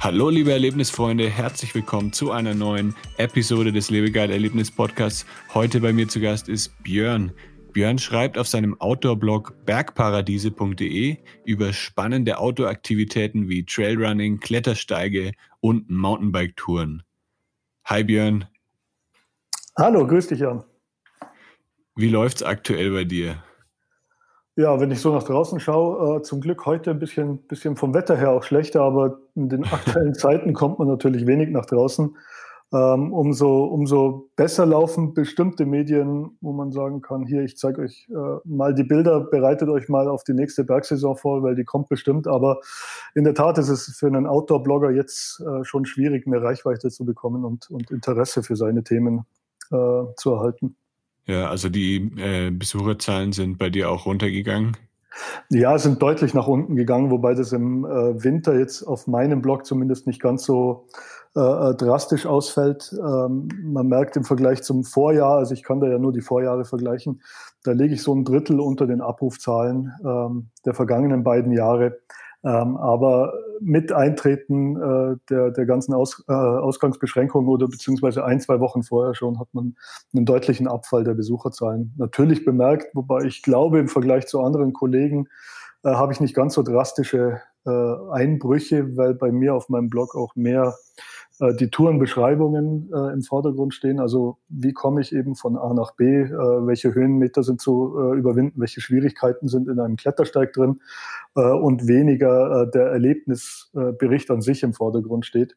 Hallo liebe Erlebnisfreunde, herzlich willkommen zu einer neuen Episode des Lebegeil Erlebnis Podcasts. Heute bei mir zu Gast ist Björn. Björn schreibt auf seinem Outdoor-Blog bergparadiese.de über spannende Outdoor-Aktivitäten wie Trailrunning, Klettersteige und Mountainbike-Touren. Hi Björn. Hallo, grüß dich Jan. Wie läuft's aktuell bei dir? Ja, wenn ich so nach draußen schaue, äh, zum Glück heute ein bisschen, bisschen vom Wetter her auch schlechter, aber in den aktuellen Zeiten kommt man natürlich wenig nach draußen. Ähm, umso, umso besser laufen bestimmte Medien, wo man sagen kann, hier, ich zeige euch äh, mal die Bilder, bereitet euch mal auf die nächste Bergsaison vor, weil die kommt bestimmt. Aber in der Tat ist es für einen Outdoor-Blogger jetzt äh, schon schwierig, mehr Reichweite zu bekommen und, und Interesse für seine Themen äh, zu erhalten. Ja, also die äh, Besucherzahlen sind bei dir auch runtergegangen? Ja, sind deutlich nach unten gegangen, wobei das im äh, Winter jetzt auf meinem Blog zumindest nicht ganz so äh, äh, drastisch ausfällt. Ähm, man merkt im Vergleich zum Vorjahr, also ich kann da ja nur die Vorjahre vergleichen, da lege ich so ein Drittel unter den Abrufzahlen ähm, der vergangenen beiden Jahre. Ähm, aber mit Eintreten äh, der, der ganzen Aus, äh, Ausgangsbeschränkungen oder beziehungsweise ein, zwei Wochen vorher schon hat man einen deutlichen Abfall der Besucherzahlen. Natürlich bemerkt, wobei ich glaube, im Vergleich zu anderen Kollegen äh, habe ich nicht ganz so drastische äh, Einbrüche, weil bei mir auf meinem Blog auch mehr die Tourenbeschreibungen äh, im Vordergrund stehen. Also wie komme ich eben von A nach B, äh, welche Höhenmeter sind zu äh, überwinden, welche Schwierigkeiten sind in einem Klettersteig drin äh, und weniger äh, der Erlebnisbericht an sich im Vordergrund steht.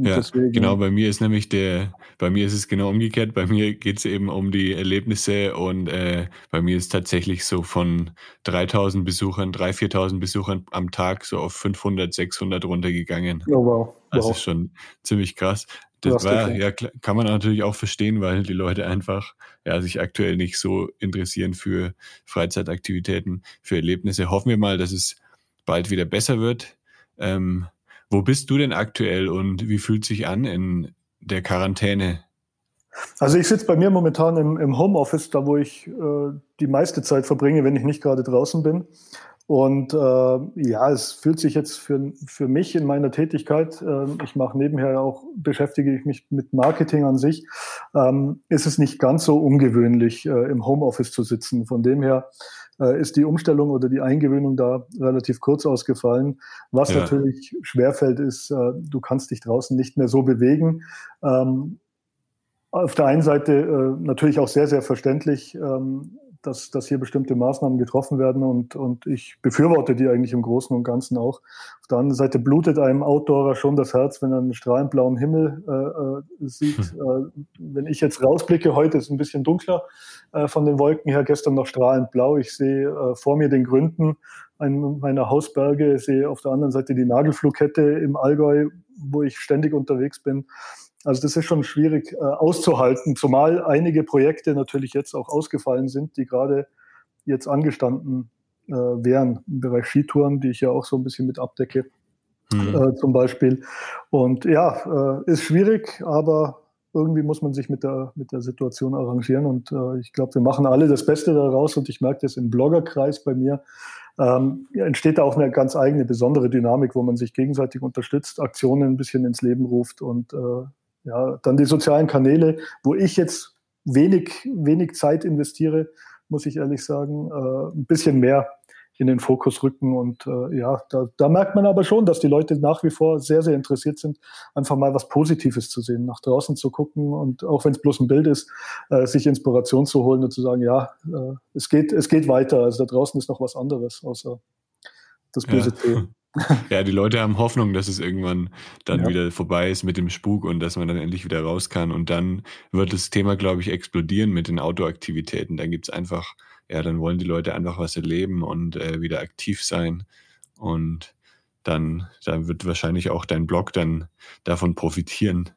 Ja, deswegen, genau, bei mir ist nämlich der, bei mir ist es genau umgekehrt. Bei mir geht es eben um die Erlebnisse und äh, bei mir ist tatsächlich so von 3000 Besuchern, 3.000, 4.000 Besuchern am Tag so auf 500, 600 runtergegangen. Oh, wow. Das wow. ist schon ziemlich krass. Das war, ja, kann man natürlich auch verstehen, weil die Leute einfach ja, sich aktuell nicht so interessieren für Freizeitaktivitäten, für Erlebnisse. Hoffen wir mal, dass es bald wieder besser wird. Ähm, wo bist du denn aktuell und wie fühlt sich an in der Quarantäne? Also ich sitze bei mir momentan im, im Homeoffice, da wo ich äh, die meiste Zeit verbringe, wenn ich nicht gerade draußen bin. Und äh, ja, es fühlt sich jetzt für, für mich in meiner Tätigkeit, äh, ich mache nebenher auch, beschäftige ich mich mit Marketing an sich, ähm, ist es nicht ganz so ungewöhnlich, äh, im Homeoffice zu sitzen. Von dem her äh, ist die Umstellung oder die Eingewöhnung da relativ kurz ausgefallen. Was ja. natürlich schwerfällt, ist, äh, du kannst dich draußen nicht mehr so bewegen. Ähm, auf der einen Seite äh, natürlich auch sehr, sehr verständlich. Ähm, dass, dass hier bestimmte Maßnahmen getroffen werden und, und ich befürworte die eigentlich im Großen und Ganzen auch. Auf der anderen Seite blutet einem Outdoorer schon das Herz, wenn er einen strahlend blauen Himmel äh, äh sieht. Hm. Äh, wenn ich jetzt rausblicke, heute ist es ein bisschen dunkler äh, von den Wolken her, gestern noch strahlend blau. Ich sehe äh, vor mir den Gründen meiner Hausberge, ich sehe auf der anderen Seite die Nagelflugkette im Allgäu, wo ich ständig unterwegs bin. Also das ist schon schwierig äh, auszuhalten, zumal einige Projekte natürlich jetzt auch ausgefallen sind, die gerade jetzt angestanden äh, wären im Bereich Skitouren, die ich ja auch so ein bisschen mit abdecke, mhm. äh, zum Beispiel. Und ja, äh, ist schwierig, aber irgendwie muss man sich mit der, mit der Situation arrangieren. Und äh, ich glaube, wir machen alle das Beste daraus. Und ich merke das im Bloggerkreis bei mir. Ähm, entsteht da auch eine ganz eigene, besondere Dynamik, wo man sich gegenseitig unterstützt, Aktionen ein bisschen ins Leben ruft und äh, ja, dann die sozialen Kanäle, wo ich jetzt wenig, wenig Zeit investiere, muss ich ehrlich sagen, äh, ein bisschen mehr in den Fokus rücken. Und äh, ja, da, da merkt man aber schon, dass die Leute nach wie vor sehr, sehr interessiert sind, einfach mal was Positives zu sehen, nach draußen zu gucken und auch wenn es bloß ein Bild ist, äh, sich Inspiration zu holen und zu sagen, ja, äh, es, geht, es geht weiter. Also da draußen ist noch was anderes, außer das böse ja. Ja, die Leute haben Hoffnung, dass es irgendwann dann ja. wieder vorbei ist mit dem Spuk und dass man dann endlich wieder raus kann. Und dann wird das Thema, glaube ich, explodieren mit den Outdoor-Aktivitäten. Dann gibt's einfach, ja, dann wollen die Leute einfach was erleben und äh, wieder aktiv sein. Und dann, dann wird wahrscheinlich auch dein Blog dann davon profitieren.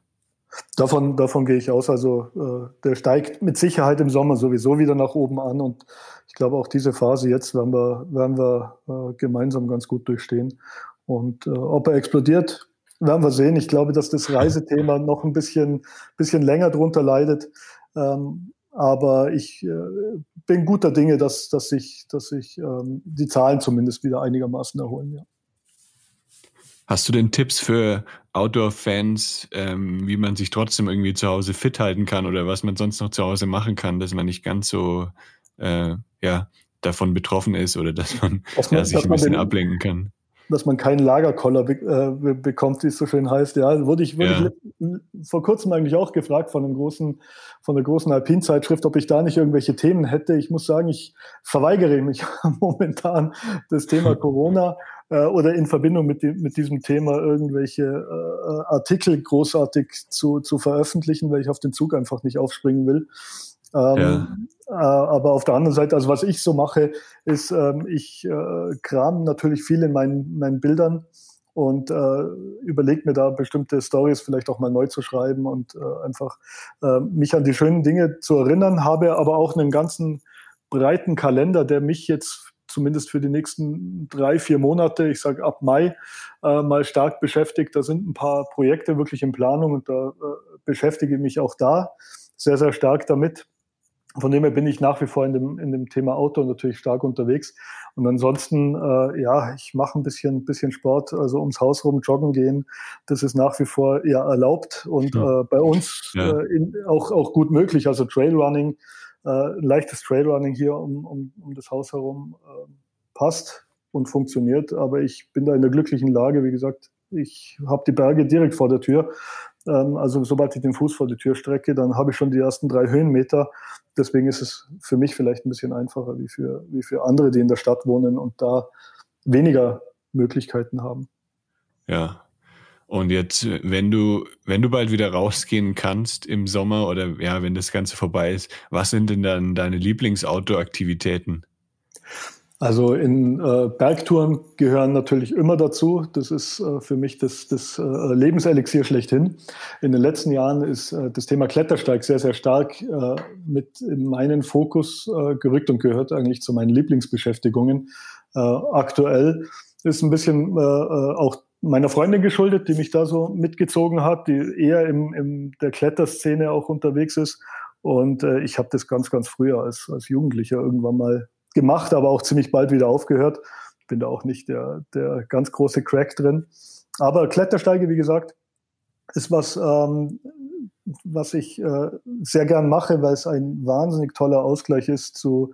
Davon, davon gehe ich aus. Also äh, der steigt mit Sicherheit im Sommer sowieso wieder nach oben an und ich glaube auch diese Phase jetzt werden wir, werden wir äh, gemeinsam ganz gut durchstehen. Und äh, ob er explodiert, werden wir sehen. Ich glaube, dass das Reisethema noch ein bisschen, bisschen länger drunter leidet. Ähm, aber ich äh, bin guter Dinge, dass, dass sich dass sich ähm, die Zahlen zumindest wieder einigermaßen erholen. Ja. Hast du denn Tipps für Outdoor-Fans, ähm, wie man sich trotzdem irgendwie zu Hause fit halten kann oder was man sonst noch zu Hause machen kann, dass man nicht ganz so äh, ja, davon betroffen ist oder dass man, dass man ja, sich ein bisschen den, ablenken kann? dass man keinen Lagerkoller be äh, bekommt, wie es so schön heißt. Ja, wurde ich, wurde ja. ich vor kurzem eigentlich auch gefragt von einem großen, von der großen Alpin-Zeitschrift, ob ich da nicht irgendwelche Themen hätte. Ich muss sagen, ich verweigere mich momentan das Thema Corona äh, oder in Verbindung mit, die, mit diesem Thema irgendwelche äh, Artikel großartig zu, zu veröffentlichen, weil ich auf den Zug einfach nicht aufspringen will. Ähm, ja. äh, aber auf der anderen Seite, also was ich so mache, ist, ähm, ich äh, kram natürlich viel in meinen, meinen Bildern und äh, überlege mir da bestimmte Stories vielleicht auch mal neu zu schreiben und äh, einfach äh, mich an die schönen Dinge zu erinnern, habe aber auch einen ganzen breiten Kalender, der mich jetzt zumindest für die nächsten drei, vier Monate, ich sage ab Mai, äh, mal stark beschäftigt. Da sind ein paar Projekte wirklich in Planung und da äh, beschäftige ich mich auch da sehr, sehr stark damit. Von dem her bin ich nach wie vor in dem, in dem Thema Auto natürlich stark unterwegs. Und ansonsten, äh, ja, ich mache ein bisschen, bisschen Sport, also ums Haus rum joggen gehen. Das ist nach wie vor ja erlaubt und ja. äh, bei uns ja. äh, in, auch, auch gut möglich. Also Trailrunning, äh, leichtes Trailrunning hier um, um, um das Haus herum äh, passt und funktioniert. Aber ich bin da in der glücklichen Lage, wie gesagt, ich habe die Berge direkt vor der Tür. Ähm, also sobald ich den Fuß vor die Tür strecke, dann habe ich schon die ersten drei Höhenmeter. Deswegen ist es für mich vielleicht ein bisschen einfacher wie für, wie für andere, die in der Stadt wohnen und da weniger Möglichkeiten haben. Ja. Und jetzt, wenn du, wenn du bald wieder rausgehen kannst im Sommer oder ja, wenn das Ganze vorbei ist, was sind denn dann deine Lieblings-Outdoor-Aktivitäten? Also in äh, Bergtouren gehören natürlich immer dazu. Das ist äh, für mich das, das äh, Lebenselixier schlechthin. In den letzten Jahren ist äh, das Thema Klettersteig sehr, sehr stark äh, mit in meinen Fokus äh, gerückt und gehört eigentlich zu meinen Lieblingsbeschäftigungen. Äh, aktuell ist ein bisschen äh, äh auch meiner Freundin geschuldet, die mich da so mitgezogen hat, die eher im, in der Kletterszene auch unterwegs ist. Und äh, ich habe das ganz, ganz früher als, als Jugendlicher irgendwann mal gemacht, aber auch ziemlich bald wieder aufgehört. Bin da auch nicht der, der ganz große Crack drin. Aber Klettersteige, wie gesagt, ist was, ähm, was ich äh, sehr gern mache, weil es ein wahnsinnig toller Ausgleich ist zu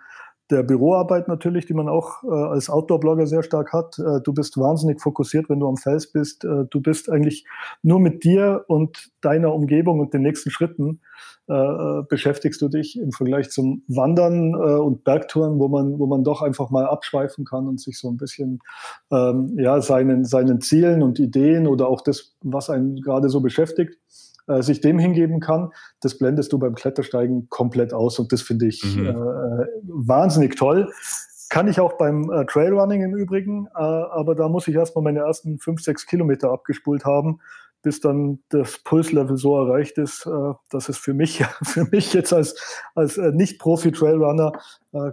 der Büroarbeit natürlich, die man auch äh, als Outdoor-Blogger sehr stark hat. Äh, du bist wahnsinnig fokussiert, wenn du am Fels bist. Äh, du bist eigentlich nur mit dir und deiner Umgebung und den nächsten Schritten äh, äh, beschäftigst du dich im Vergleich zum Wandern äh, und Bergtouren, wo man, wo man doch einfach mal abschweifen kann und sich so ein bisschen ähm, ja, seinen, seinen Zielen und Ideen oder auch das, was einen gerade so beschäftigt, äh, sich dem hingeben kann, das blendest du beim Klettersteigen komplett aus und das finde ich mhm. äh, wahnsinnig toll. Kann ich auch beim äh, Trailrunning im Übrigen, äh, aber da muss ich erstmal meine ersten fünf, sechs Kilometer abgespult haben, bis dann das Pulslevel so erreicht ist, äh, dass es für mich, für mich jetzt als, als äh, Nicht-Profi-Trailrunner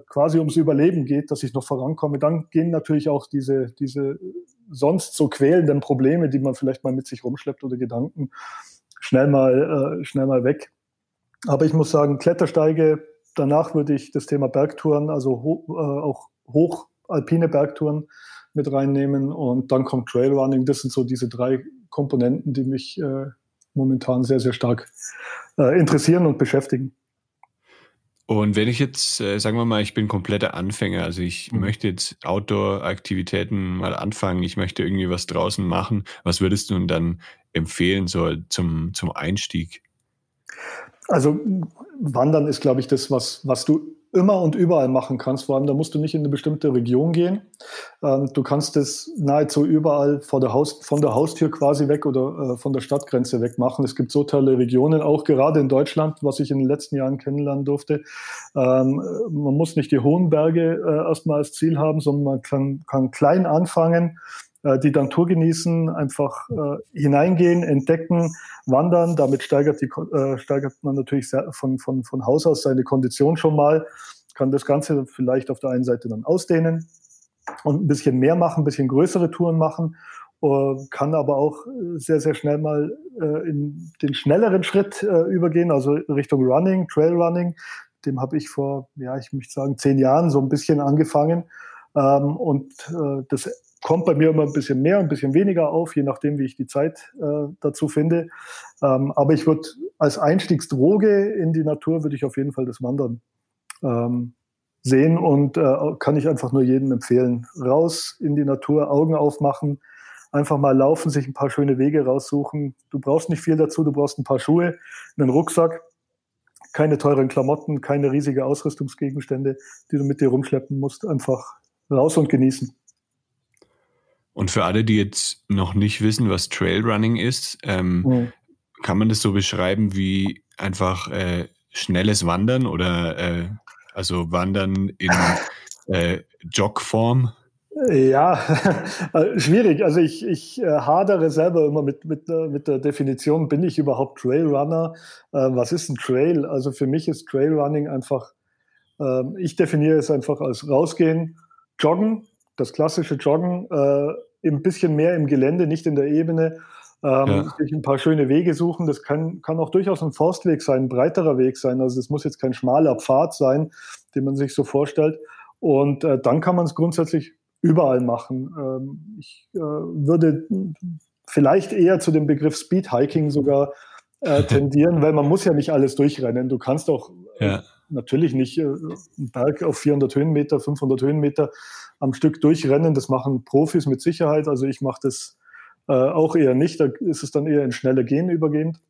quasi ums Überleben geht, dass ich noch vorankomme. Dann gehen natürlich auch diese, diese sonst so quälenden Probleme, die man vielleicht mal mit sich rumschleppt oder Gedanken, schnell mal, äh, schnell mal weg. Aber ich muss sagen, Klettersteige, danach würde ich das Thema Bergtouren, also ho äh, auch hochalpine Bergtouren mit reinnehmen und dann kommt Trailrunning. Das sind so diese drei Komponenten, die mich äh, momentan sehr, sehr stark äh, interessieren und beschäftigen. Und wenn ich jetzt, äh, sagen wir mal, ich bin kompletter Anfänger, also ich mhm. möchte jetzt Outdoor-Aktivitäten mal anfangen, ich möchte irgendwie was draußen machen, was würdest du denn dann empfehlen so zum, zum Einstieg? Also Wandern ist, glaube ich, das, was, was du immer und überall machen kannst. Vor allem, da musst du nicht in eine bestimmte Region gehen. Ähm, du kannst es nahezu überall vor der Haus, von der Haustür quasi weg oder äh, von der Stadtgrenze weg machen. Es gibt so tolle Regionen, auch gerade in Deutschland, was ich in den letzten Jahren kennenlernen durfte. Ähm, man muss nicht die hohen Berge äh, erstmal als Ziel haben, sondern man kann, kann klein anfangen äh, die Natur genießen, einfach äh, hineingehen, entdecken, wandern. Damit steigert, die, äh, steigert man natürlich von, von, von Haus aus seine Kondition schon mal, kann das Ganze vielleicht auf der einen Seite dann ausdehnen und ein bisschen mehr machen, ein bisschen größere Touren machen äh, kann aber auch sehr, sehr schnell mal äh, in den schnelleren Schritt äh, übergehen, also Richtung Running, Trail Running. Dem habe ich vor, ja, ich möchte sagen, zehn Jahren so ein bisschen angefangen. Ähm, und das kommt bei mir immer ein bisschen mehr, ein bisschen weniger auf, je nachdem, wie ich die Zeit dazu finde. Ähm, aber ich würde als Einstiegsdroge in die Natur würde ich auf jeden Fall das Wandern ähm, sehen und kann ich einfach nur jedem empfehlen. Raus in die Natur, Augen aufmachen, einfach mal laufen, sich ein paar schöne Wege raussuchen. Du brauchst nicht viel dazu, du brauchst ein paar Schuhe, einen Rucksack, keine teuren Klamotten, keine riesige Ausrüstungsgegenstände, die du mit dir rumschleppen musst. Einfach raus und genießen. Und für alle, die jetzt noch nicht wissen, was Trailrunning ist, ähm, mhm. kann man das so beschreiben wie einfach äh, schnelles Wandern oder äh, also Wandern in äh, Jogform? Ja, äh, schwierig. Also ich, ich äh, hadere selber immer mit, mit, mit der Definition, bin ich überhaupt Trailrunner? Äh, was ist ein Trail? Also für mich ist Trailrunning einfach, äh, ich definiere es einfach als rausgehen, joggen, das klassische Joggen, äh, ein bisschen mehr im Gelände, nicht in der Ebene, ähm, ja. sich ein paar schöne Wege suchen. Das kann, kann auch durchaus ein Forstweg sein, ein breiterer Weg sein. Also es muss jetzt kein schmaler Pfad sein, den man sich so vorstellt. Und äh, dann kann man es grundsätzlich überall machen. Ähm, ich äh, würde vielleicht eher zu dem Begriff Speedhiking sogar äh, tendieren, weil man muss ja nicht alles durchrennen. Du kannst auch äh, ja. natürlich nicht äh, einen Berg auf 400 Höhenmeter, 500 Höhenmeter am Stück durchrennen. Das machen Profis mit Sicherheit. Also ich mache das äh, auch eher nicht. Da ist es dann eher in schnelle Gehen übergehend.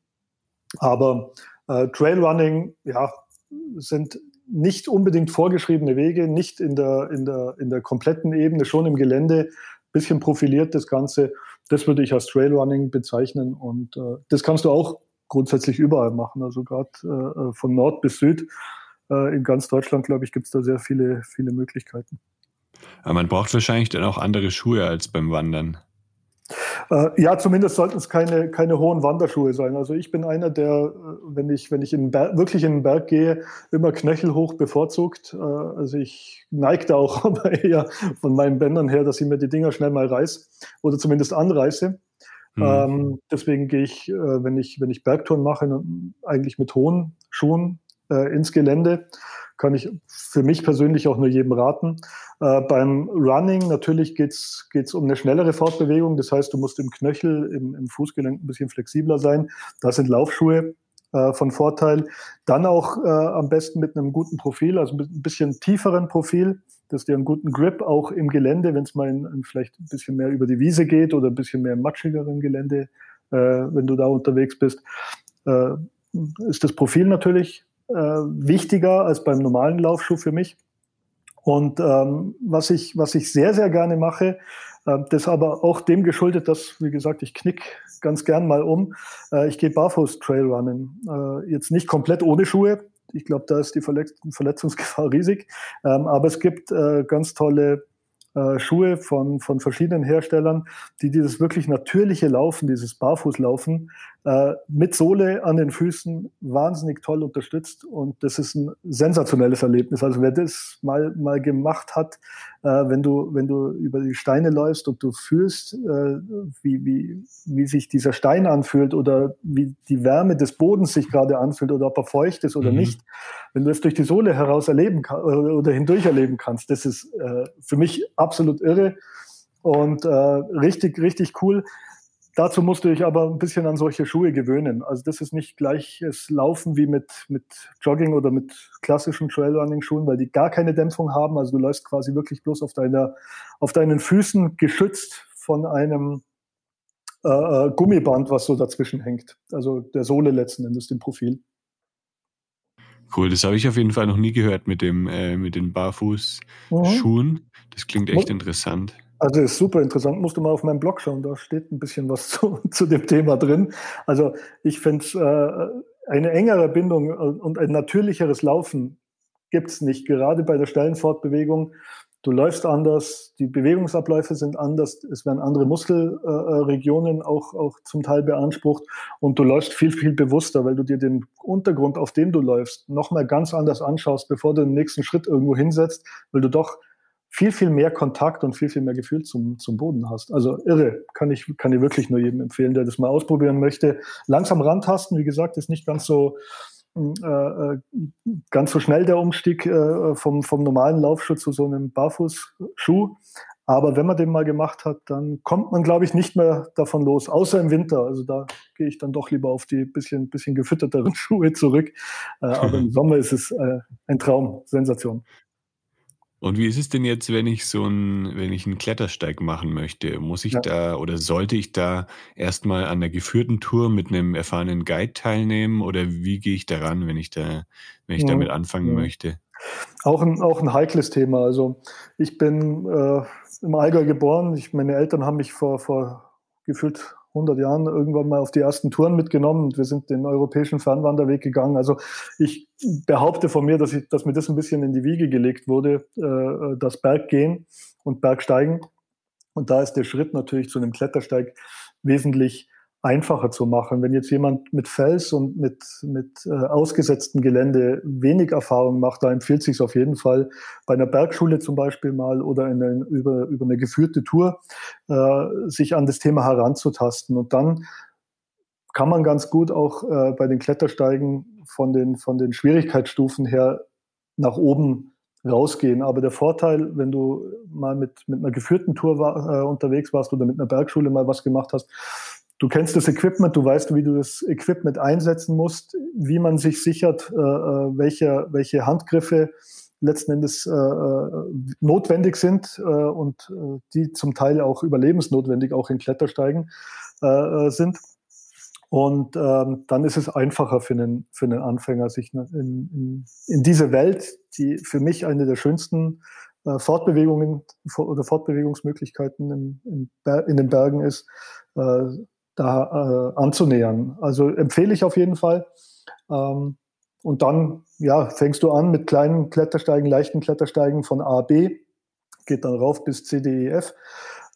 Aber äh, Trailrunning, ja, sind nicht unbedingt vorgeschriebene Wege, nicht in der, in der, in der kompletten Ebene, schon im Gelände, bisschen profiliert das Ganze. Das würde ich als Trailrunning bezeichnen und äh, das kannst du auch grundsätzlich überall machen, also gerade äh, von Nord bis Süd. Äh, in ganz Deutschland, glaube ich, gibt es da sehr viele, viele Möglichkeiten. Aber man braucht wahrscheinlich dann auch andere Schuhe als beim Wandern. Äh, ja, zumindest sollten es keine, keine hohen Wanderschuhe sein. Also ich bin einer, der, äh, wenn ich, wenn ich in wirklich in den Berg gehe, immer knöchelhoch bevorzugt. Äh, also ich neige da auch eher von meinen Bändern her, dass ich mir die Dinger schnell mal reiß oder zumindest anreiße. Mhm. Ähm, deswegen gehe ich, wenn ich, wenn ich Bergtouren mache, eigentlich mit hohen Schuhen äh, ins Gelände kann ich für mich persönlich auch nur jedem raten. Äh, beim Running natürlich geht's geht's um eine schnellere Fortbewegung. Das heißt, du musst im Knöchel, im, im Fußgelenk ein bisschen flexibler sein. Da sind Laufschuhe äh, von Vorteil. Dann auch äh, am besten mit einem guten Profil, also mit ein bisschen tieferen Profil, dass dir einen guten Grip auch im Gelände, wenn es mal in, in vielleicht ein bisschen mehr über die Wiese geht oder ein bisschen mehr matschigeren Gelände, äh, wenn du da unterwegs bist, äh, ist das Profil natürlich äh, wichtiger als beim normalen Laufschuh für mich. Und ähm, was, ich, was ich sehr, sehr gerne mache, äh, das aber auch dem geschuldet, dass, wie gesagt, ich knick ganz gern mal um. Äh, ich gehe barfuß Trailrunnen. Äh, jetzt nicht komplett ohne Schuhe. Ich glaube, da ist die Verletz Verletzungsgefahr riesig. Ähm, aber es gibt äh, ganz tolle äh, Schuhe von, von verschiedenen Herstellern, die dieses wirklich natürliche Laufen, dieses Barfußlaufen äh, mit Sohle an den Füßen wahnsinnig toll unterstützt. Und das ist ein sensationelles Erlebnis. Also wer das mal, mal gemacht hat, wenn, du, wenn du über die Steine läufst und du fühlst, äh, wie, wie, wie sich dieser Stein anfühlt oder wie die Wärme des Bodens sich gerade anfühlt oder ob er feucht ist oder mhm. nicht, wenn du es durch die Sohle heraus erleben kann, oder hindurch erleben kannst, das ist äh, für mich absolut irre und äh, richtig, richtig cool. Dazu musst du dich aber ein bisschen an solche Schuhe gewöhnen. Also das ist nicht gleiches Laufen wie mit, mit Jogging oder mit klassischen Trailrunning-Schuhen, weil die gar keine Dämpfung haben. Also du läufst quasi wirklich bloß auf, deiner, auf deinen Füßen geschützt von einem äh, äh Gummiband, was so dazwischen hängt. Also der Sohle letzten Endes, dem Profil. Cool, das habe ich auf jeden Fall noch nie gehört mit dem äh, mit den Barfußschuhen. Mhm. Das klingt echt interessant. Also ist super interessant, musst du mal auf meinem Blog schauen, da steht ein bisschen was zu, zu dem Thema drin. Also ich finde äh, eine engere Bindung und ein natürlicheres Laufen gibt es nicht. Gerade bei der Stellenfortbewegung du läufst anders, die Bewegungsabläufe sind anders, es werden andere Muskelregionen äh, auch, auch zum Teil beansprucht und du läufst viel, viel bewusster, weil du dir den Untergrund, auf dem du läufst, nochmal ganz anders anschaust, bevor du den nächsten Schritt irgendwo hinsetzt, weil du doch viel, viel mehr Kontakt und viel, viel mehr Gefühl zum, zum Boden hast. Also irre, kann ich, kann ich wirklich nur jedem empfehlen, der das mal ausprobieren möchte. Langsam rantasten, wie gesagt, ist nicht ganz so, äh, äh, ganz so schnell der Umstieg äh, vom, vom normalen Laufschuh zu so einem Barfußschuh. Aber wenn man den mal gemacht hat, dann kommt man, glaube ich, nicht mehr davon los, außer im Winter. Also da gehe ich dann doch lieber auf die bisschen, bisschen gefütterteren Schuhe zurück. Äh, aber im Sommer ist es äh, ein Traum, Sensation. Und wie ist es denn jetzt, wenn ich so ein, wenn ich einen Klettersteig machen möchte? Muss ich ja. da oder sollte ich da erstmal an der geführten Tour mit einem erfahrenen Guide teilnehmen oder wie gehe ich daran, wenn ich da, wenn ich damit anfangen ja. möchte? Auch ein, auch ein heikles Thema. Also ich bin äh, im Allgäu geboren. Ich, meine Eltern haben mich vor, vor gefühlt 100 Jahren irgendwann mal auf die ersten Touren mitgenommen und wir sind den europäischen Fernwanderweg gegangen. Also ich behaupte von mir, dass, ich, dass mir das ein bisschen in die Wiege gelegt wurde, äh, das Berggehen und Bergsteigen. Und da ist der Schritt natürlich zu einem Klettersteig wesentlich einfacher zu machen. Wenn jetzt jemand mit Fels und mit, mit äh, ausgesetztem Gelände wenig Erfahrung macht, da empfiehlt sich auf jeden Fall bei einer Bergschule zum Beispiel mal oder in eine, über, über eine geführte Tour äh, sich an das Thema heranzutasten. Und dann kann man ganz gut auch äh, bei den Klettersteigen von den, von den Schwierigkeitsstufen her nach oben rausgehen. Aber der Vorteil, wenn du mal mit, mit einer geführten Tour war, äh, unterwegs warst oder mit einer Bergschule mal was gemacht hast, Du kennst das Equipment, du weißt, wie du das Equipment einsetzen musst, wie man sich sichert, äh, äh welche, welche Handgriffe letzten Endes äh, äh, notwendig sind äh, und äh, die zum Teil auch überlebensnotwendig auch in Klettersteigen äh, sind. Und ähm, dann ist es einfacher für einen, für einen Anfänger, sich in, in, in diese Welt, die für mich eine der schönsten äh, Fortbewegungen oder Fortbewegungsmöglichkeiten in, in, in den Bergen ist, äh, da äh, anzunähern. Also empfehle ich auf jeden Fall. Ähm, und dann ja, fängst du an mit kleinen Klettersteigen, leichten Klettersteigen von A, B, geht dann rauf bis C, D, E, F.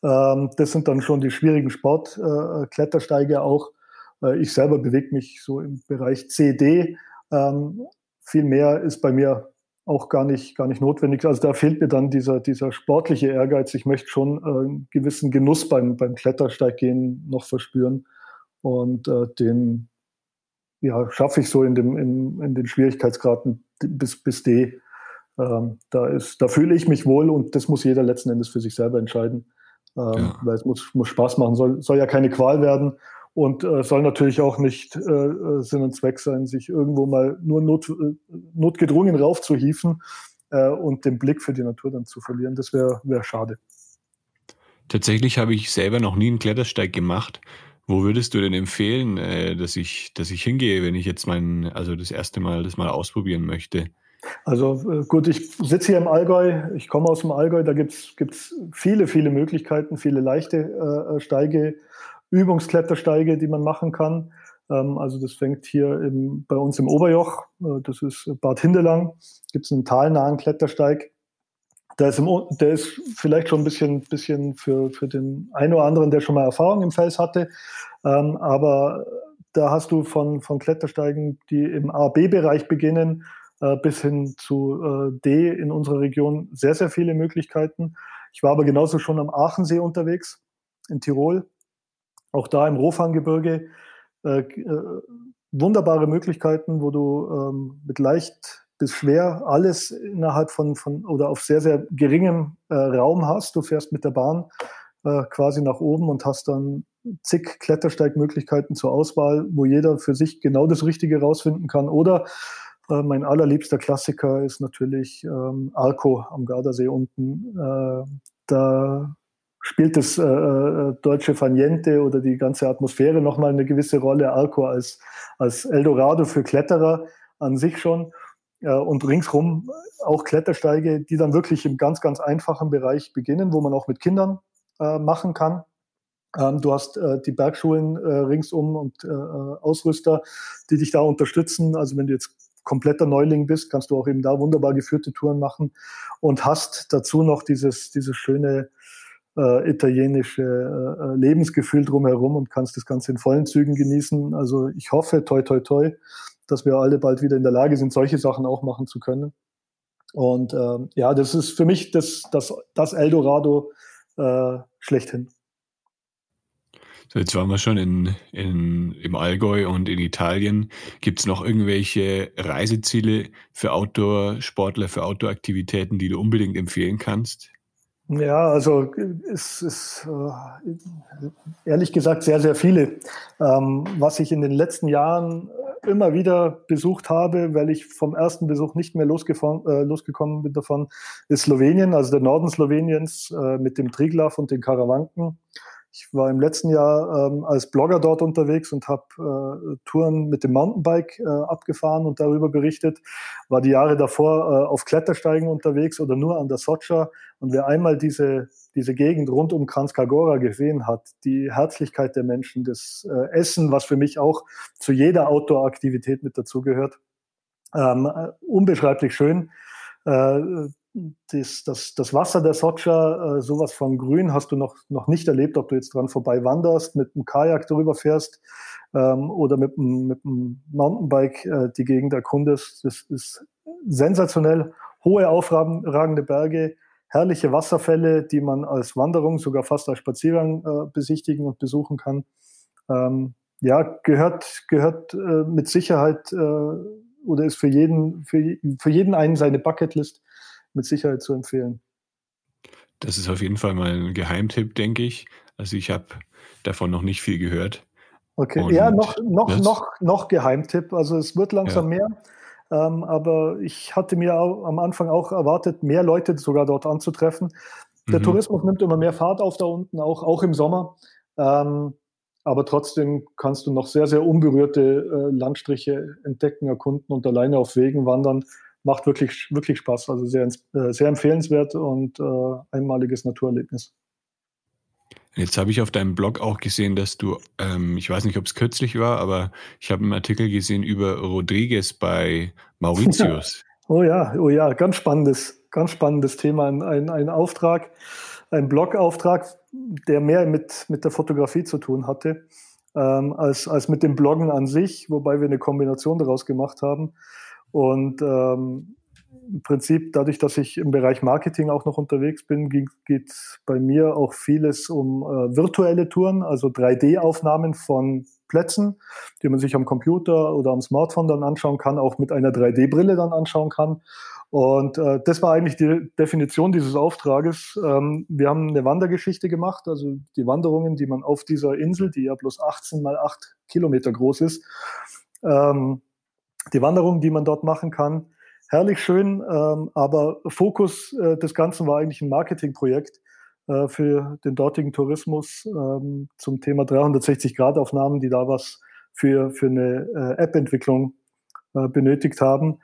Ähm, das sind dann schon die schwierigen Sportklettersteige äh, auch. Äh, ich selber bewege mich so im Bereich C, D. Ähm, viel mehr ist bei mir auch gar nicht, gar nicht notwendig. Also da fehlt mir dann dieser, dieser sportliche Ehrgeiz. Ich möchte schon äh, einen gewissen Genuss beim, beim Klettersteiggehen noch verspüren. Und äh, den ja, schaffe ich so in, dem, in, in den Schwierigkeitsgraden bis, bis D. Ähm, da, ist, da fühle ich mich wohl und das muss jeder letzten Endes für sich selber entscheiden. Ähm, ja. Weil es muss, muss Spaß machen, soll, soll ja keine Qual werden und äh, soll natürlich auch nicht äh, äh, Sinn und Zweck sein, sich irgendwo mal nur not, äh, notgedrungen raufzuhieven äh, und den Blick für die Natur dann zu verlieren. Das wäre wär schade. Tatsächlich habe ich selber noch nie einen Klettersteig gemacht. Wo würdest du denn empfehlen, äh, dass ich, dass ich hingehe, wenn ich jetzt mein, also das erste Mal das mal ausprobieren möchte? Also äh, gut, ich sitze hier im Allgäu, ich komme aus dem Allgäu, da gibt es viele, viele Möglichkeiten, viele leichte äh, Steige Übungsklettersteige, die man machen kann. Ähm, also das fängt hier im, bei uns im Oberjoch, äh, das ist Bad Hindelang, gibt es einen talnahen Klettersteig. Der ist, im, der ist vielleicht schon ein bisschen, bisschen für, für den einen oder anderen, der schon mal Erfahrung im Fels hatte. Ähm, aber da hast du von, von Klettersteigen, die im A-B-Bereich beginnen, äh, bis hin zu äh, D in unserer Region sehr, sehr viele Möglichkeiten. Ich war aber genauso schon am Aachensee unterwegs in Tirol. Auch da im Rofangebirge äh, äh, wunderbare Möglichkeiten, wo du ähm, mit leicht bis schwer alles innerhalb von, von oder auf sehr, sehr geringem äh, Raum hast. Du fährst mit der Bahn äh, quasi nach oben und hast dann zig Klettersteigmöglichkeiten zur Auswahl, wo jeder für sich genau das Richtige rausfinden kann. Oder äh, mein allerliebster Klassiker ist natürlich ähm, Arco am Gardasee unten. Äh, da spielt das äh, äh, deutsche Faniente oder die ganze Atmosphäre nochmal eine gewisse Rolle. Arco als, als Eldorado für Kletterer an sich schon. Äh, und ringsrum auch Klettersteige, die dann wirklich im ganz, ganz einfachen Bereich beginnen, wo man auch mit Kindern äh, machen kann. Ähm, du hast äh, die Bergschulen äh, ringsum und äh, Ausrüster, die dich da unterstützen. Also wenn du jetzt kompletter Neuling bist, kannst du auch eben da wunderbar geführte Touren machen und hast dazu noch dieses, dieses schöne äh, italienische äh, Lebensgefühl drumherum und kannst das Ganze in vollen Zügen genießen. Also ich hoffe, toi, toi, toi, dass wir alle bald wieder in der Lage sind, solche Sachen auch machen zu können. Und äh, ja, das ist für mich das, das, das Eldorado äh, schlechthin. So, jetzt waren wir schon in, in, im Allgäu und in Italien. Gibt es noch irgendwelche Reiseziele für Outdoor-Sportler, für Outdoor-Aktivitäten, die du unbedingt empfehlen kannst? Ja, also es ist äh, ehrlich gesagt sehr, sehr viele. Ähm, was ich in den letzten Jahren immer wieder besucht habe, weil ich vom ersten Besuch nicht mehr äh, losgekommen bin davon, ist Slowenien, also der Norden Sloweniens äh, mit dem Triglav und den Karawanken. Ich war im letzten Jahr ähm, als Blogger dort unterwegs und habe äh, Touren mit dem Mountainbike äh, abgefahren und darüber berichtet. War die Jahre davor äh, auf Klettersteigen unterwegs oder nur an der Socha. Und wer einmal diese, diese Gegend rund um Kranskagora gesehen hat, die Herzlichkeit der Menschen, das äh, Essen, was für mich auch zu jeder Outdoor-Aktivität mit dazugehört, ähm, äh, unbeschreiblich schön. Das, das, das Wasser der Socha, äh, sowas von grün, hast du noch, noch nicht erlebt, ob du jetzt dran vorbei wanderst, mit einem Kajak darüber fährst ähm, oder mit, mit einem Mountainbike äh, die Gegend erkundest. Das ist sensationell. Hohe, aufragende Berge, herrliche Wasserfälle, die man als Wanderung, sogar fast als Spaziergang äh, besichtigen und besuchen kann. Ähm, ja, gehört, gehört äh, mit Sicherheit äh, oder ist für jeden, für, für jeden einen seine Bucketlist mit Sicherheit zu empfehlen. Das ist auf jeden Fall mal ein Geheimtipp, denke ich. Also ich habe davon noch nicht viel gehört. Okay, Und ja, noch, noch, noch, noch Geheimtipp. Also es wird langsam ja. mehr. Ähm, aber ich hatte mir auch, am Anfang auch erwartet, mehr Leute sogar dort anzutreffen. Der mhm. Tourismus nimmt immer mehr Fahrt auf da unten, auch, auch im Sommer. Ähm, aber trotzdem kannst du noch sehr, sehr unberührte äh, Landstriche entdecken, erkunden und alleine auf Wegen wandern macht wirklich, wirklich Spaß. Also sehr, äh, sehr empfehlenswert und äh, einmaliges Naturerlebnis. Jetzt habe ich auf deinem Blog auch gesehen, dass du, ähm, ich weiß nicht, ob es kürzlich war, aber ich habe einen Artikel gesehen über Rodriguez bei Mauritius. oh ja, oh ja, ganz spannendes, ganz spannendes Thema. Ein, ein, ein Auftrag, ein Blogauftrag, der mehr mit, mit der Fotografie zu tun hatte, ähm, als, als mit dem Bloggen an sich, wobei wir eine Kombination daraus gemacht haben. Und ähm, im Prinzip, dadurch, dass ich im Bereich Marketing auch noch unterwegs bin, geht bei mir auch vieles um äh, virtuelle Touren, also 3D-Aufnahmen von Plätzen, die man sich am Computer oder am Smartphone dann anschauen kann, auch mit einer 3D-Brille dann anschauen kann. Und äh, das war eigentlich die Definition dieses Auftrages. Ähm, wir haben eine Wandergeschichte gemacht, also die Wanderungen, die man auf dieser Insel, die ja bloß 18 mal 8 Kilometer groß ist, ähm, die Wanderung, die man dort machen kann. Herrlich schön, ähm, aber Fokus äh, des Ganzen war eigentlich ein Marketingprojekt äh, für den dortigen Tourismus ähm, zum Thema 360-Grad-Aufnahmen, die da was für, für eine äh, App-Entwicklung äh, benötigt haben.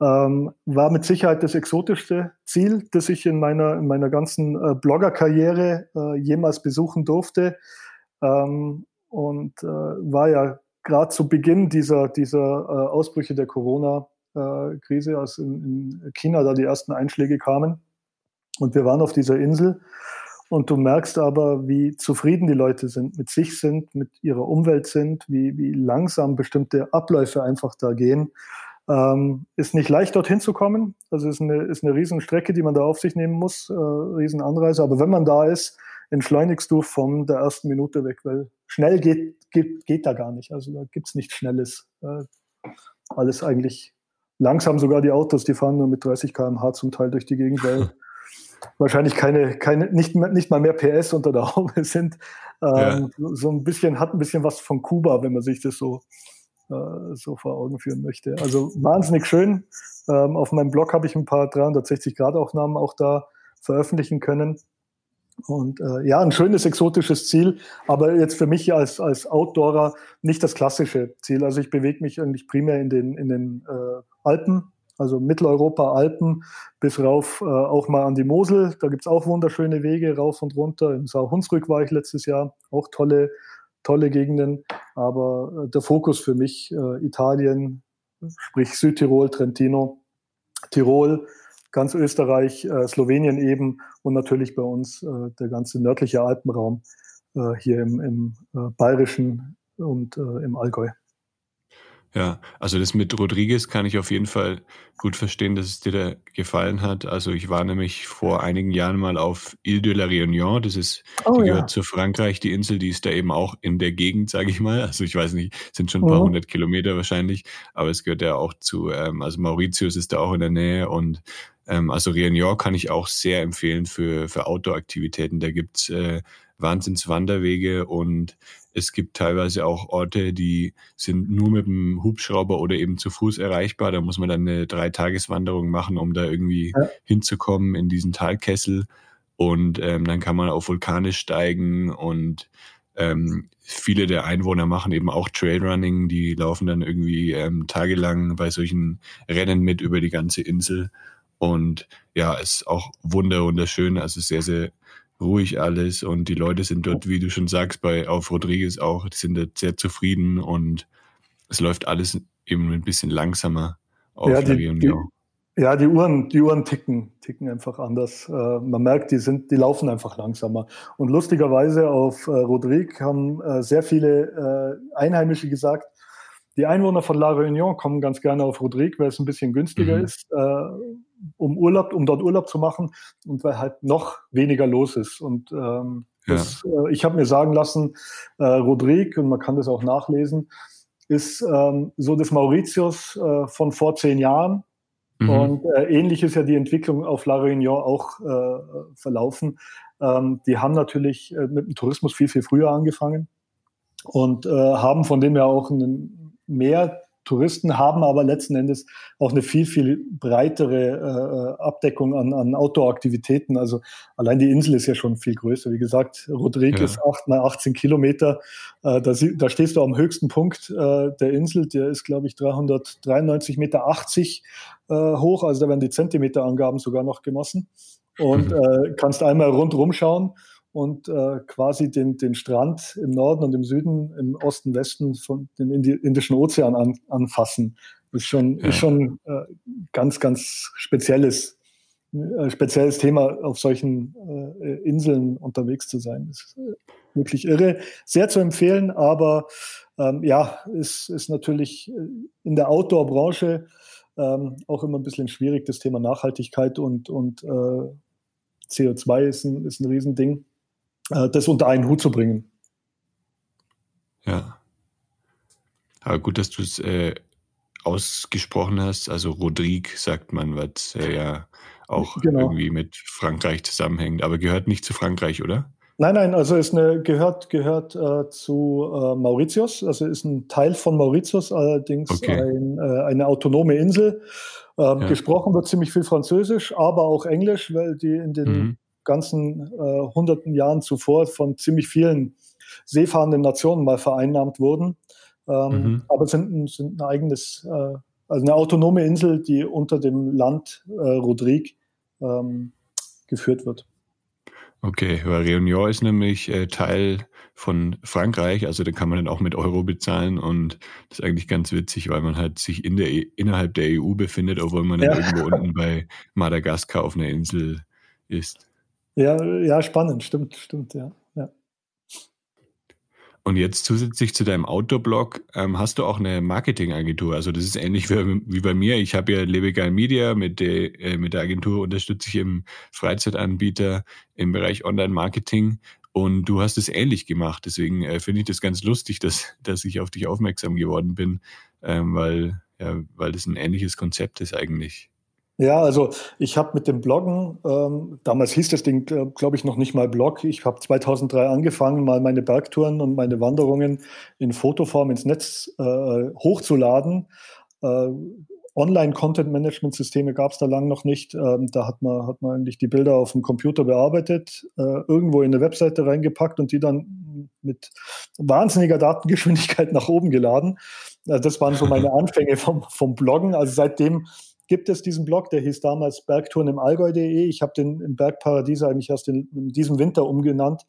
Ähm, war mit Sicherheit das exotischste Ziel, das ich in meiner, in meiner ganzen äh, Blogger-Karriere äh, jemals besuchen durfte. Ähm, und äh, war ja gerade zu Beginn dieser, dieser äh, Ausbrüche der Corona-Krise, äh, als in, in, China da die ersten Einschläge kamen. Und wir waren auf dieser Insel und du merkst aber, wie zufrieden die Leute sind, mit sich sind, mit ihrer Umwelt sind, wie, wie langsam bestimmte Abläufe einfach da gehen. Ähm, ist nicht leicht, dorthin zu kommen. Also ist eine, ist eine Riesenstrecke, die man da auf sich nehmen muss, äh, Riesenanreise. Aber wenn man da ist, entschleunigst du von der ersten Minute weg, weil schnell geht, geht, geht da gar nicht. Also da gibt es nichts Schnelles. Äh, alles eigentlich langsam, sogar die Autos, die fahren nur mit 30 km/h zum Teil durch die Gegend, weil wahrscheinlich keine, keine nicht, nicht mal mehr PS unter der Haube sind. Ähm, ja. So ein bisschen, hat ein bisschen was von Kuba, wenn man sich das so, äh, so vor Augen führen möchte. Also wahnsinnig schön. Ähm, auf meinem Blog habe ich ein paar 360-Grad-Aufnahmen auch da veröffentlichen können. Und äh, ja, ein schönes exotisches Ziel, aber jetzt für mich als, als Outdoorer nicht das klassische Ziel. Also ich bewege mich eigentlich primär in den, in den äh, Alpen, also Mitteleuropa, Alpen, bis rauf äh, auch mal an die Mosel. Da gibt's auch wunderschöne Wege rauf und runter. Im Sauhunsrück war ich letztes Jahr, auch tolle, tolle Gegenden. Aber äh, der Fokus für mich äh, Italien, sprich Südtirol, Trentino, Tirol, ganz Österreich, äh, Slowenien eben und natürlich bei uns äh, der ganze nördliche Alpenraum äh, hier im, im äh, Bayerischen und äh, im Allgäu. Ja, also das mit Rodriguez kann ich auf jeden Fall gut verstehen, dass es dir da gefallen hat. Also ich war nämlich vor einigen Jahren mal auf Ile de la Réunion. Das ist, oh, die gehört ja. zu Frankreich, die Insel, die ist da eben auch in der Gegend, sage ich mal. Also ich weiß nicht, sind schon ein paar mhm. hundert Kilometer wahrscheinlich, aber es gehört ja auch zu, ähm, also Mauritius ist da auch in der Nähe und ähm, also Réunion kann ich auch sehr empfehlen für, für Outdoor-Aktivitäten. Da gibt's äh, Wahnsinnswanderwege und es gibt teilweise auch Orte, die sind nur mit dem Hubschrauber oder eben zu Fuß erreichbar. Da muss man dann eine Dreitageswanderung machen, um da irgendwie ja. hinzukommen in diesen Talkessel. Und ähm, dann kann man auf Vulkane steigen und ähm, viele der Einwohner machen eben auch Trailrunning. Die laufen dann irgendwie ähm, tagelang bei solchen Rennen mit über die ganze Insel. Und ja, ist auch wunder wunderschön. Also sehr, sehr ruhig alles und die Leute sind dort, wie du schon sagst, bei auf Rodriguez auch, die sind dort sehr zufrieden und es läuft alles eben ein bisschen langsamer auf ja, die, die, ja, die Uhren, die Uhren ticken, ticken einfach anders. Äh, man merkt, die sind, die laufen einfach langsamer. Und lustigerweise auf äh, Rodrigue haben äh, sehr viele äh, Einheimische gesagt, die Einwohner von La Réunion kommen ganz gerne auf Rodrigue, weil es ein bisschen günstiger mhm. ist, äh, um Urlaub, um dort Urlaub zu machen und weil halt noch weniger los ist. Und ähm, ja. das, äh, ich habe mir sagen lassen, äh, Rodrigue, und man kann das auch nachlesen, ist ähm, so des Mauritius äh, von vor zehn Jahren. Mhm. Und äh, ähnlich ist ja die Entwicklung auf La Réunion auch äh, verlaufen. Ähm, die haben natürlich äh, mit dem Tourismus viel, viel früher angefangen und äh, haben von dem ja auch einen mehr Touristen, haben aber letzten Endes auch eine viel, viel breitere äh, Abdeckung an, an Outdoor-Aktivitäten. Also allein die Insel ist ja schon viel größer. Wie gesagt, Rodrigue ja. ist 8 mal 18 Kilometer. Äh, da, da, stehst du am höchsten Punkt äh, der Insel. Der ist, glaube ich, 393,80 Meter 80, äh, hoch. Also da werden die Zentimeterangaben sogar noch gemessen. Und mhm. äh, kannst einmal rundherum schauen und äh, quasi den, den Strand im Norden und im Süden, im Osten, Westen von den Indischen Ozean an, anfassen. Das ist schon, ja. ist schon äh, ganz, ganz spezielles, äh, spezielles Thema, auf solchen äh, Inseln unterwegs zu sein. Das ist äh, wirklich irre. Sehr zu empfehlen, aber ähm, ja, ist, ist natürlich äh, in der Outdoor-Branche ähm, auch immer ein bisschen schwierig, das Thema Nachhaltigkeit und, und äh, CO2 ist ein, ist ein Riesending das unter einen Hut zu bringen. Ja. Aber gut, dass du es äh, ausgesprochen hast. Also Rodrigue sagt man, was äh, ja auch genau. irgendwie mit Frankreich zusammenhängt, aber gehört nicht zu Frankreich, oder? Nein, nein, also eine, gehört, gehört äh, zu äh, Mauritius, also ist ein Teil von Mauritius, allerdings okay. ein, äh, eine autonome Insel. Ähm, ja. Gesprochen wird ziemlich viel Französisch, aber auch Englisch, weil die in den mhm ganzen äh, hunderten Jahren zuvor von ziemlich vielen seefahrenden Nationen mal vereinnahmt wurden. Ähm, mhm. Aber sind, sind ein eigenes, äh, also eine autonome Insel, die unter dem Land äh, Rodrigue ähm, geführt wird. Okay, weil Réunion ist nämlich äh, Teil von Frankreich, also da kann man dann auch mit Euro bezahlen und das ist eigentlich ganz witzig, weil man halt sich in der, e, innerhalb der EU befindet, obwohl man ja. dann irgendwo unten bei Madagaskar auf einer Insel ist. Ja, ja, spannend, stimmt, stimmt, ja. ja. Und jetzt zusätzlich zu deinem Outdoor-Blog ähm, hast du auch eine Marketingagentur. Also das ist ähnlich wie, wie bei mir. Ich habe ja Lebegal Media, mit der, äh, mit der Agentur unterstütze ich im Freizeitanbieter im Bereich Online-Marketing. Und du hast es ähnlich gemacht. Deswegen äh, finde ich das ganz lustig, dass, dass ich auf dich aufmerksam geworden bin, ähm, weil, ja, weil das ein ähnliches Konzept ist eigentlich. Ja, also ich habe mit dem Bloggen, ähm, damals hieß das Ding, glaube ich, noch nicht mal Blog. Ich habe 2003 angefangen, mal meine Bergtouren und meine Wanderungen in Fotoform ins Netz äh, hochzuladen. Äh, Online-Content-Management-Systeme gab es da lang noch nicht. Ähm, da hat man, hat man eigentlich die Bilder auf dem Computer bearbeitet, äh, irgendwo in eine Webseite reingepackt und die dann mit wahnsinniger Datengeschwindigkeit nach oben geladen. Äh, das waren so meine Anfänge vom, vom Bloggen. Also seitdem gibt es diesen Blog, der hieß damals Bergtouren im Allgäu.de. Ich habe den im Bergparadies eigentlich erst in, in diesem Winter umgenannt,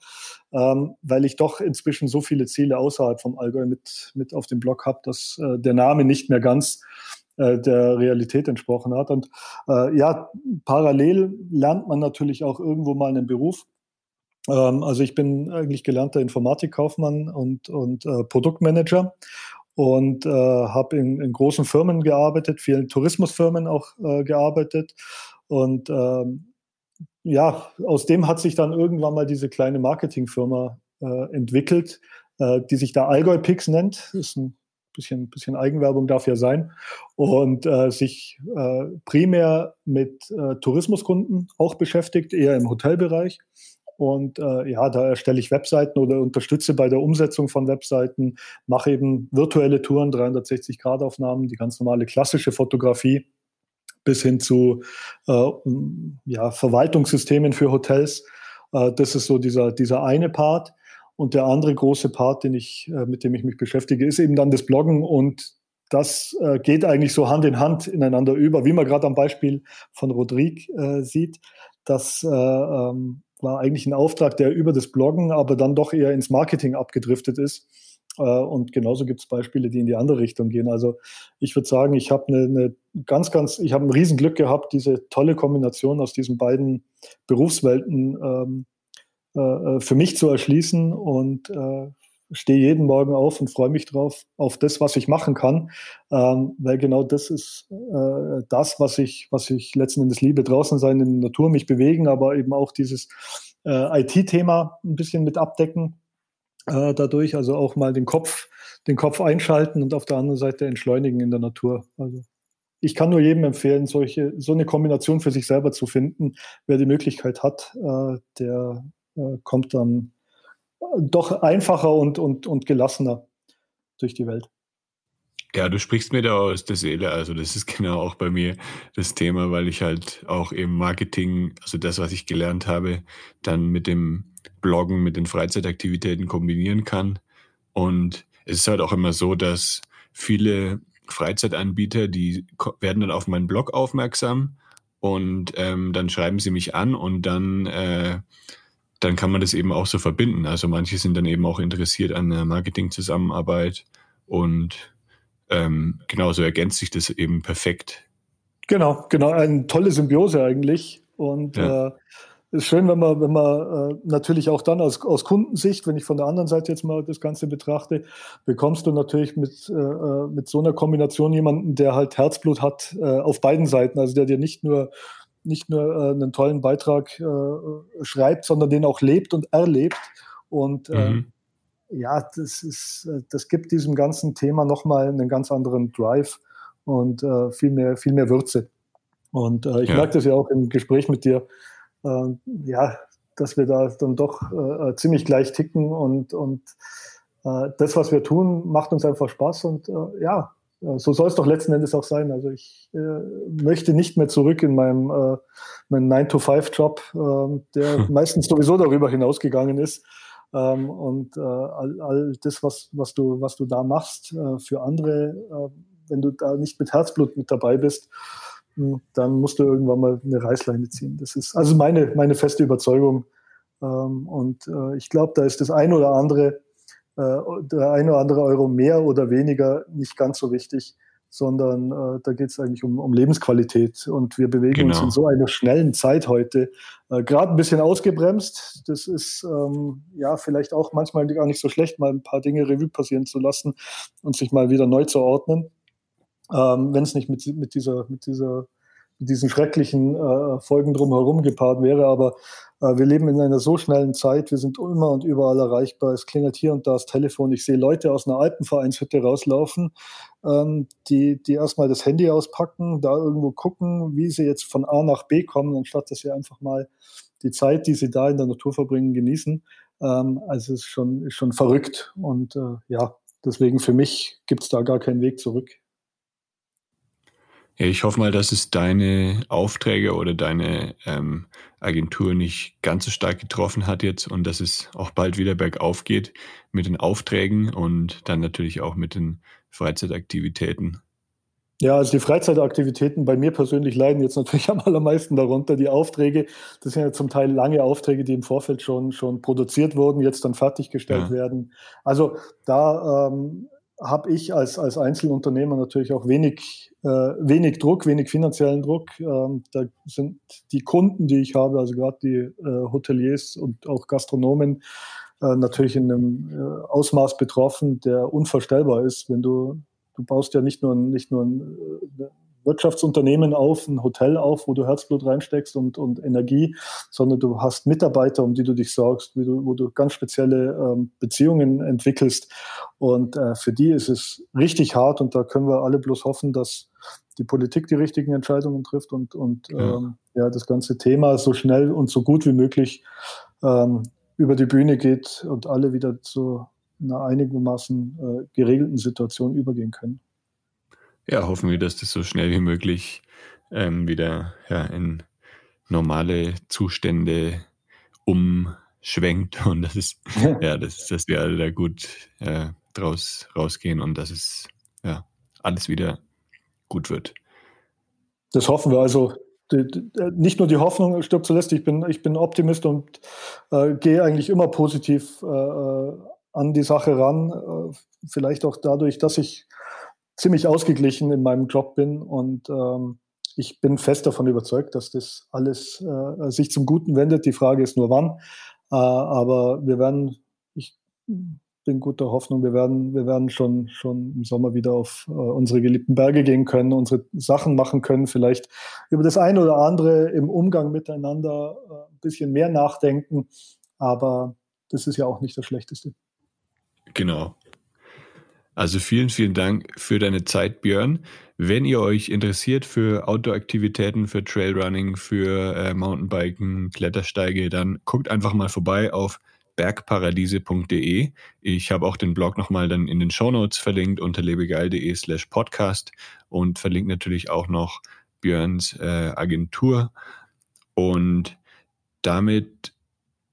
ähm, weil ich doch inzwischen so viele Ziele außerhalb vom Allgäu mit, mit auf dem Blog habe, dass äh, der Name nicht mehr ganz äh, der Realität entsprochen hat. Und äh, ja, parallel lernt man natürlich auch irgendwo mal einen Beruf. Ähm, also ich bin eigentlich gelernter Informatikkaufmann und, und äh, Produktmanager und äh, habe in, in, großen Firmen gearbeitet, vielen Tourismusfirmen auch äh, gearbeitet. Und ähm, ja, aus dem hat sich dann irgendwann mal diese kleine Marketingfirma äh, entwickelt, äh, die sich da Allgäu Pix nennt. Ist ein bisschen, bisschen Eigenwerbung darf ja sein. Und äh, sich äh, primär mit Tourismuskunden auch beschäftigt, eher im Hotelbereich. Und äh, ja, da erstelle ich Webseiten oder unterstütze bei der Umsetzung von Webseiten, mache eben virtuelle Touren, 360-Grad-Aufnahmen, die ganz normale klassische Fotografie bis hin zu äh, ja, Verwaltungssystemen für Hotels. Äh, das ist so dieser, dieser eine Part. Und der andere große Part, den ich, äh, mit dem ich mich beschäftige, ist eben dann das Bloggen und das äh, geht eigentlich so Hand in Hand ineinander über, wie man gerade am Beispiel von Rodrigue äh, sieht. Das äh, ähm, war eigentlich ein Auftrag, der über das Bloggen, aber dann doch eher ins Marketing abgedriftet ist. Äh, und genauso gibt es Beispiele, die in die andere Richtung gehen. Also ich würde sagen, ich habe eine, eine, ganz, ganz, ich habe ein Riesenglück gehabt, diese tolle Kombination aus diesen beiden Berufswelten ähm, äh, äh, für mich zu erschließen und äh, stehe jeden Morgen auf und freue mich drauf, auf das, was ich machen kann, ähm, weil genau das ist äh, das, was ich, was ich letzten Endes liebe, draußen sein in der Natur, mich bewegen, aber eben auch dieses äh, IT-Thema ein bisschen mit abdecken äh, dadurch, also auch mal den Kopf, den Kopf einschalten und auf der anderen Seite entschleunigen in der Natur. Also ich kann nur jedem empfehlen, solche, so eine Kombination für sich selber zu finden. Wer die Möglichkeit hat, äh, der äh, kommt dann doch einfacher und, und, und gelassener durch die Welt. Ja, du sprichst mir da aus der Seele. Also das ist genau auch bei mir das Thema, weil ich halt auch im Marketing, also das, was ich gelernt habe, dann mit dem Bloggen, mit den Freizeitaktivitäten kombinieren kann. Und es ist halt auch immer so, dass viele Freizeitanbieter, die werden dann auf meinen Blog aufmerksam und ähm, dann schreiben sie mich an und dann äh, dann kann man das eben auch so verbinden. Also manche sind dann eben auch interessiert an der Marketing-Zusammenarbeit und ähm, genau so ergänzt sich das eben perfekt. Genau, genau, eine tolle Symbiose eigentlich. Und ja. äh, ist schön, wenn man, wenn man äh, natürlich auch dann aus, aus Kundensicht, wenn ich von der anderen Seite jetzt mal das Ganze betrachte, bekommst du natürlich mit, äh, äh mit so einer Kombination jemanden, der halt Herzblut hat äh, auf beiden Seiten, also der dir nicht nur nicht nur äh, einen tollen Beitrag äh, schreibt, sondern den auch lebt und erlebt. Und äh, mhm. ja, das ist, äh, das gibt diesem ganzen Thema nochmal einen ganz anderen Drive und äh, viel mehr, viel mehr Würze. Und äh, ich ja. merke das ja auch im Gespräch mit dir, ja, dass wir da dann doch ziemlich gleich ticken und, und das, was wir tun, macht uns einfach Spaß und ja, so soll es doch letzten Endes auch sein. Also ich äh, möchte nicht mehr zurück in meinem, äh, meinen 9-to-5-Job, äh, der hm. meistens sowieso darüber hinausgegangen ist. Ähm, und äh, all, all das, was, was, du, was du da machst äh, für andere, äh, wenn du da nicht mit Herzblut mit dabei bist, hm, dann musst du irgendwann mal eine Reißleine ziehen. Das ist also meine, meine feste Überzeugung. Ähm, und ich glaube, da ist das ein oder andere äh, der eine oder andere Euro mehr oder weniger nicht ganz so wichtig, sondern äh, da geht es eigentlich um, um, Lebensqualität. Und wir bewegen genau. uns in so einer schnellen Zeit heute, äh, gerade ein bisschen ausgebremst. Das ist ähm, ja vielleicht auch manchmal gar nicht so schlecht, mal ein paar Dinge Revue passieren zu lassen und sich mal wieder neu zu ordnen. Ähm, Wenn es nicht mit, mit, dieser, mit dieser diesen schrecklichen äh, Folgen drumherum gepaart wäre. Aber äh, wir leben in einer so schnellen Zeit, wir sind immer und überall erreichbar. Es klingelt hier und da das Telefon. Ich sehe Leute aus einer Alpenvereinshütte rauslaufen, ähm, die, die erstmal das Handy auspacken, da irgendwo gucken, wie sie jetzt von A nach B kommen, anstatt dass sie einfach mal die Zeit, die sie da in der Natur verbringen, genießen. Ähm, also es ist schon, ist schon verrückt. Und äh, ja, deswegen für mich gibt es da gar keinen Weg zurück. Ja, ich hoffe mal, dass es deine Aufträge oder deine ähm, Agentur nicht ganz so stark getroffen hat jetzt und dass es auch bald wieder bergauf geht mit den Aufträgen und dann natürlich auch mit den Freizeitaktivitäten. Ja, also die Freizeitaktivitäten bei mir persönlich leiden jetzt natürlich am allermeisten darunter. Die Aufträge, das sind ja zum Teil lange Aufträge, die im Vorfeld schon, schon produziert wurden, jetzt dann fertiggestellt ja. werden. Also da ähm, habe ich als, als Einzelunternehmer natürlich auch wenig, äh, wenig Druck, wenig finanziellen Druck. Ähm, da sind die Kunden, die ich habe, also gerade die äh, Hoteliers und auch Gastronomen, äh, natürlich in einem äh, Ausmaß betroffen, der unvorstellbar ist. Wenn du, du baust ja nicht nur, nicht nur ein, äh, Wirtschaftsunternehmen auf, ein Hotel auf, wo du Herzblut reinsteckst und, und Energie, sondern du hast Mitarbeiter, um die du dich sorgst, du, wo du ganz spezielle ähm, Beziehungen entwickelst. Und äh, für die ist es richtig hart und da können wir alle bloß hoffen, dass die Politik die richtigen Entscheidungen trifft und, und ja. Ähm, ja das ganze Thema so schnell und so gut wie möglich ähm, über die Bühne geht und alle wieder zu einer einigermaßen äh, geregelten Situation übergehen können. Ja, hoffen wir, dass das so schnell wie möglich ähm, wieder ja, in normale Zustände umschwenkt und das ist, ja, das dass wir alle da gut äh, draus rausgehen und dass es ja alles wieder gut wird. Das hoffen wir also. Nicht nur die Hoffnung stirbt zuletzt, ich bin, ich bin Optimist und äh, gehe eigentlich immer positiv äh, äh an die Sache ran. Äh, vielleicht auch dadurch, dass ich ziemlich ausgeglichen in meinem Job bin und ähm, ich bin fest davon überzeugt, dass das alles äh, sich zum Guten wendet. Die Frage ist nur wann. Äh, aber wir werden, ich bin guter Hoffnung, wir werden, wir werden schon, schon im Sommer wieder auf äh, unsere geliebten Berge gehen können, unsere Sachen machen können, vielleicht über das eine oder andere im Umgang miteinander äh, ein bisschen mehr nachdenken. Aber das ist ja auch nicht das Schlechteste. Genau. Also vielen, vielen Dank für deine Zeit, Björn. Wenn ihr euch interessiert für Outdoor-Aktivitäten, für Trailrunning, für äh, Mountainbiken, Klettersteige, dann guckt einfach mal vorbei auf bergparadiese.de. Ich habe auch den Blog nochmal dann in den Shownotes verlinkt unter lebegeil.de slash podcast und verlinkt natürlich auch noch Björns äh, Agentur. Und damit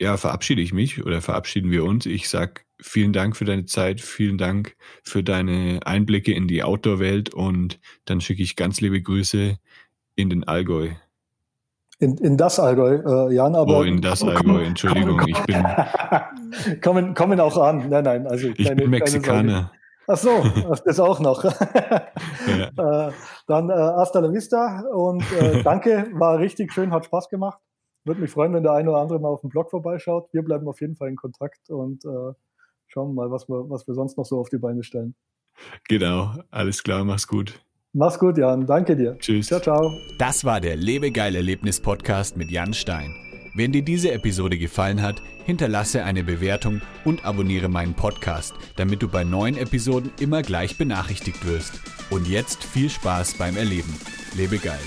ja, verabschiede ich mich oder verabschieden wir uns. Ich sage vielen Dank für deine Zeit, vielen Dank für deine Einblicke in die Outdoor-Welt und dann schicke ich ganz liebe Grüße in den Allgäu. In, in das Allgäu, äh, Jan, aber. Oh, in das Allgäu, Entschuldigung, komm, ich bin. kommen, kommen auch an. Nein, nein, also. Ich keine, bin Mexikaner. Ach so, das auch noch. ja. äh, dann äh, hasta la vista und äh, danke, war richtig schön, hat Spaß gemacht. Würde mich freuen, wenn der eine oder andere mal auf dem Blog vorbeischaut. Wir bleiben auf jeden Fall in Kontakt und äh, schauen mal, was wir, was wir sonst noch so auf die Beine stellen. Genau, alles klar, mach's gut. Mach's gut, Jan. Danke dir. Tschüss. Ciao, ciao. Das war der Lebegeil-Erlebnis-Podcast mit Jan Stein. Wenn dir diese Episode gefallen hat, hinterlasse eine Bewertung und abonniere meinen Podcast, damit du bei neuen Episoden immer gleich benachrichtigt wirst. Und jetzt viel Spaß beim Erleben. Lebe geil.